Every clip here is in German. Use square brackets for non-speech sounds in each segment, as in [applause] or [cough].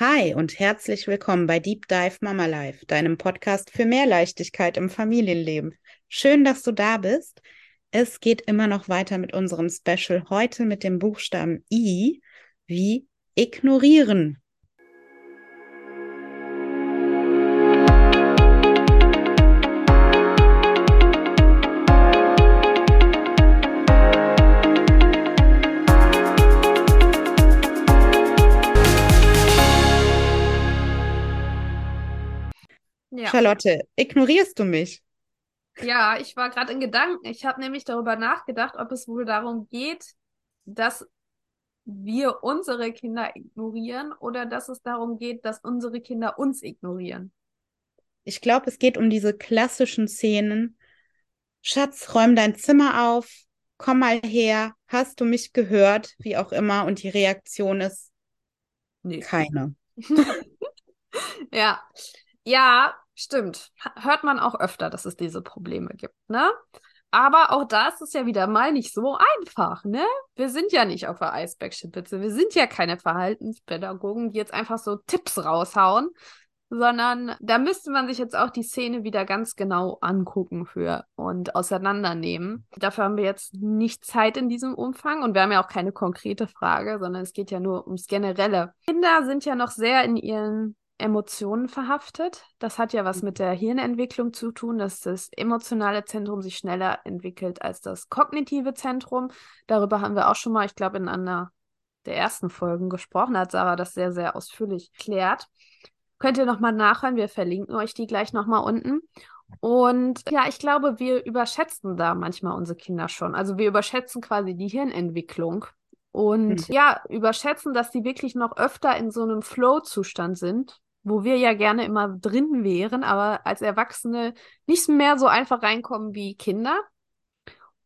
Hi und herzlich willkommen bei Deep Dive Mama Life, deinem Podcast für mehr Leichtigkeit im Familienleben. Schön, dass du da bist. Es geht immer noch weiter mit unserem Special heute mit dem Buchstaben I wie ignorieren. Ja. Charlotte, ignorierst du mich? Ja, ich war gerade in Gedanken. Ich habe nämlich darüber nachgedacht, ob es wohl darum geht, dass wir unsere Kinder ignorieren oder dass es darum geht, dass unsere Kinder uns ignorieren. Ich glaube, es geht um diese klassischen Szenen. Schatz, räum dein Zimmer auf, komm mal her, hast du mich gehört, wie auch immer, und die Reaktion ist Nee. keine. [laughs] Ja, ja, stimmt. Hört man auch öfter, dass es diese Probleme gibt, ne? Aber auch das ist ja wieder mal nicht so einfach, ne? Wir sind ja nicht auf der Eisbergspitze. Wir sind ja keine Verhaltenspädagogen, die jetzt einfach so Tipps raushauen, sondern da müsste man sich jetzt auch die Szene wieder ganz genau angucken für und auseinandernehmen. Dafür haben wir jetzt nicht Zeit in diesem Umfang und wir haben ja auch keine konkrete Frage, sondern es geht ja nur ums Generelle. Kinder sind ja noch sehr in ihren Emotionen verhaftet. Das hat ja was mit der Hirnentwicklung zu tun, dass das emotionale Zentrum sich schneller entwickelt als das kognitive Zentrum. Darüber haben wir auch schon mal, ich glaube, in einer der ersten Folgen gesprochen, hat Sarah das sehr, sehr ausführlich erklärt. Könnt ihr nochmal nachhören, wir verlinken euch die gleich nochmal unten. Und ja, ich glaube, wir überschätzen da manchmal unsere Kinder schon. Also wir überschätzen quasi die Hirnentwicklung und Mhm. ja, überschätzen, dass die wirklich noch öfter in so einem Flow-Zustand sind, wo wir ja gerne immer drin wären, aber als Erwachsene nicht mehr so einfach reinkommen wie Kinder.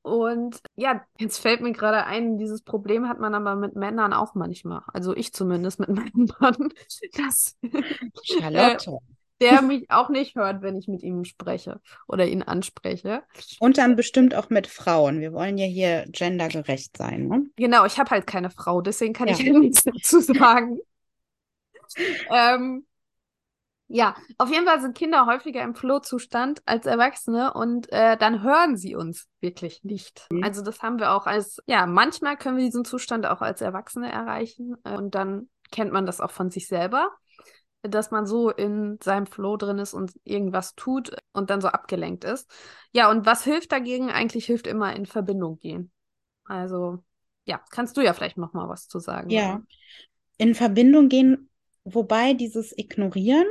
Und ja, jetzt fällt mir gerade ein, dieses Problem hat man aber mit Männern auch manchmal. Also ich zumindest mit [laughs] meinem Mann, dass Charlotte. der [laughs] mich auch nicht hört, wenn ich mit ihm spreche oder ihn anspreche. Und dann bestimmt auch mit Frauen. Wir wollen ja hier gendergerecht sein, ne? Genau, ich habe halt keine Frau, deswegen kann ich Ja. ja nichts dazu sagen. [laughs] ähm, ja, auf jeden Fall sind Kinder häufiger im Flow-Zustand als Erwachsene und äh, dann hören sie uns wirklich nicht. Mhm. Also das haben wir auch als, ja, manchmal können wir diesen Zustand auch als Erwachsene erreichen äh, und dann kennt man das auch von sich selber, dass man so in seinem Flow drin ist und irgendwas tut und dann so abgelenkt ist. Ja, und was hilft dagegen? Eigentlich hilft immer in Verbindung gehen. Also, ja, kannst du ja vielleicht noch mal was zu sagen. Ja. In Verbindung gehen, wobei dieses Ignorieren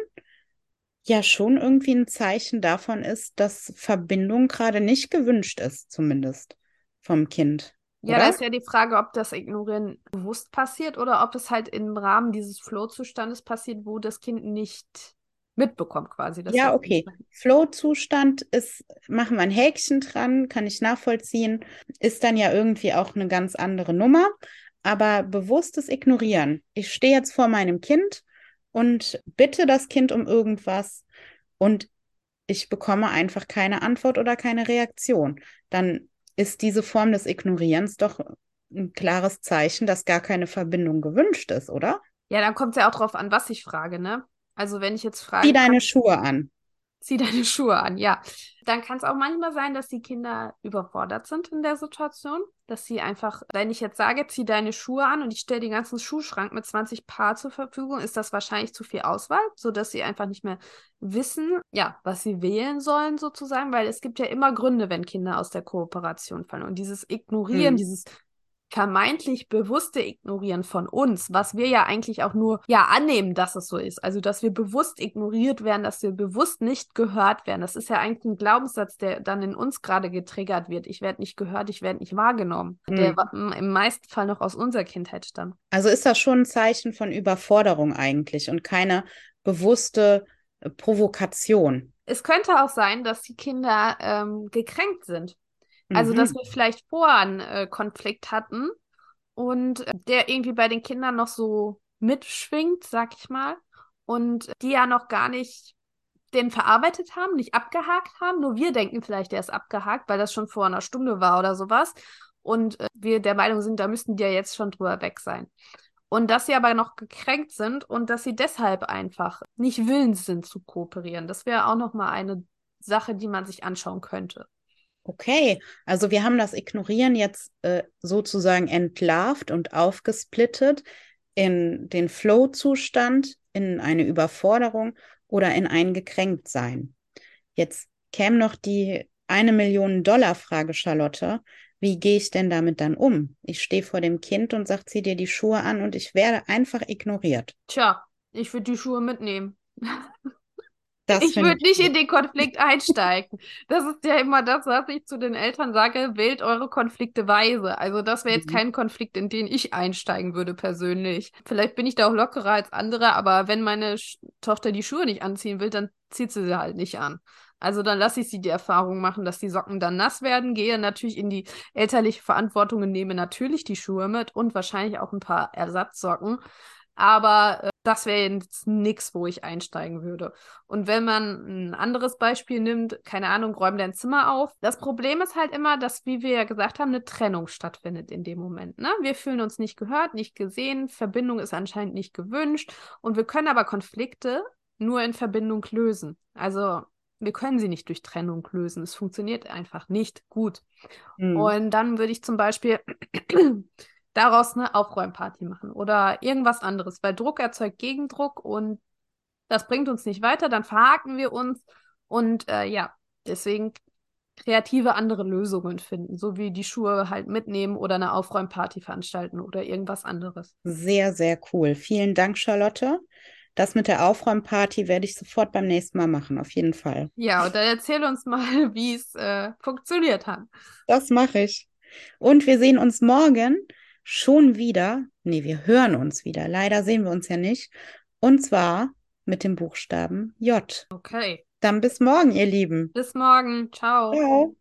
ja schon irgendwie ein Zeichen davon ist, dass Verbindung gerade nicht gewünscht ist, zumindest vom Kind. Ja, oder? da ist ja die Frage, ob das Ignorieren bewusst passiert oder ob es halt im Rahmen dieses Flow-Zustandes passiert, wo das Kind nicht mitbekommt quasi. Ja, okay. Flow-Zustand ist, machen wir ein Häkchen dran, kann ich nachvollziehen, ist dann ja irgendwie auch eine ganz andere Nummer. Aber bewusstes Ignorieren. Ich stehe jetzt vor meinem Kind und bitte das Kind um irgendwas und ich bekomme einfach keine Antwort oder keine Reaktion. Dann ist diese Form des Ignorierens doch ein klares Zeichen, dass gar keine Verbindung gewünscht ist, oder? Ja, dann kommt es ja auch drauf an, was ich frage, ne? Also wenn ich jetzt frage, Zieh deine Schuhe an. Zieh deine [laughs] Schuhe an, ja. Dann kann es auch manchmal sein, dass die Kinder überfordert sind in der Situation, dass sie einfach, wenn ich jetzt sage, zieh deine Schuhe an und ich stelle den ganzen Schuhschrank mit 20 Paar zur Verfügung, ist das wahrscheinlich zu viel Auswahl, sodass sie einfach nicht mehr wissen, ja, was sie wählen sollen sozusagen, weil es gibt ja immer Gründe, wenn Kinder aus der Kooperation fallen und dieses Ignorieren, Mhm. dieses vermeintlich bewusste Ignorieren von uns, was wir ja eigentlich auch nur ja annehmen, dass es so ist. Also, dass wir bewusst ignoriert werden, dass wir bewusst nicht gehört werden. Das ist ja eigentlich ein Glaubenssatz, der dann in uns gerade getriggert wird. Ich werde nicht gehört, ich werde nicht wahrgenommen. Der Mhm. wa- m- im meisten Fall noch aus unserer Kindheit stammt. Also ist das schon ein Zeichen von Überforderung eigentlich und keine bewusste äh, Provokation. Es könnte auch sein, dass die Kinder ähm, gekränkt sind. Also, Mhm. dass wir vielleicht vorher einen äh, Konflikt hatten und äh, der irgendwie bei den Kindern noch so mitschwingt, sag ich mal, und die ja noch gar nicht den verarbeitet haben, nicht abgehakt haben. Nur wir denken vielleicht, der ist abgehakt, weil das schon vor einer Stunde war oder sowas. Und äh, wir der Meinung sind, da müssten die ja jetzt schon drüber weg sein. Und dass sie aber noch gekränkt sind und dass sie deshalb einfach nicht willens sind zu kooperieren. Das wäre auch nochmal eine Sache, die man sich anschauen könnte. Okay, also wir haben das Ignorieren jetzt äh, sozusagen entlarvt und aufgesplittet in den Flow-Zustand, in eine Überforderung oder in ein Gekränktsein. Jetzt käme noch die eine Million Dollar Frage, Charlotte. Wie gehe ich denn damit dann um? Ich stehe vor dem Kind und sage, zieh dir die Schuhe an und ich werde einfach ignoriert. Tja, ich würde die Schuhe mitnehmen. [laughs] Das ich würde nicht in den Konflikt einsteigen. Das ist ja immer das, was ich zu den Eltern sage, wählt eure Konflikte weise. Also das wäre jetzt mhm. kein Konflikt, in den ich einsteigen würde persönlich. Vielleicht bin ich da auch lockerer als andere, aber wenn meine Sch Tochter die Schuhe nicht anziehen will, dann zieht sie sie halt nicht an. Also dann lasse ich sie die Erfahrung machen, dass die Socken dann nass werden, gehe natürlich in die elterliche Verantwortung und nehme natürlich die Schuhe mit und wahrscheinlich auch ein paar Ersatzsocken. Aber das wäre jetzt nichts, wo ich einsteigen würde. Und wenn man ein anderes Beispiel nimmt, keine Ahnung, räum dein Zimmer auf. Das Problem ist halt immer, dass, wie wir ja gesagt haben, eine Trennung stattfindet in dem Moment. Ne? Wir fühlen uns nicht gehört, nicht gesehen, Verbindung ist anscheinend nicht gewünscht und wir können aber Konflikte nur in Verbindung lösen. Also wir können sie nicht durch Trennung lösen. Es funktioniert einfach nicht gut. Mhm. Und dann würde ich zum Beispiel daraus eine Aufräumparty machen oder irgendwas anderes, weil Druck erzeugt Gegendruck und das bringt uns nicht weiter, dann verhaken wir uns und äh, ja, deswegen kreative andere Lösungen finden, so wie die Schuhe halt mitnehmen oder eine Aufräumparty veranstalten oder irgendwas anderes. Sehr, sehr cool. Vielen Dank, Charlotte. Das mit der Aufräumparty werde ich sofort beim nächsten Mal machen, auf jeden Fall. Ja, und dann erzähl uns mal, [laughs] wie es äh, funktioniert hat. Das mache ich. Und wir sehen uns morgen schon wieder, nee, wir hören uns wieder, leider sehen wir uns ja nicht, und zwar mit dem Buchstaben J. Okay. Dann bis morgen, ihr Lieben. Bis morgen. Ciao. Ciao.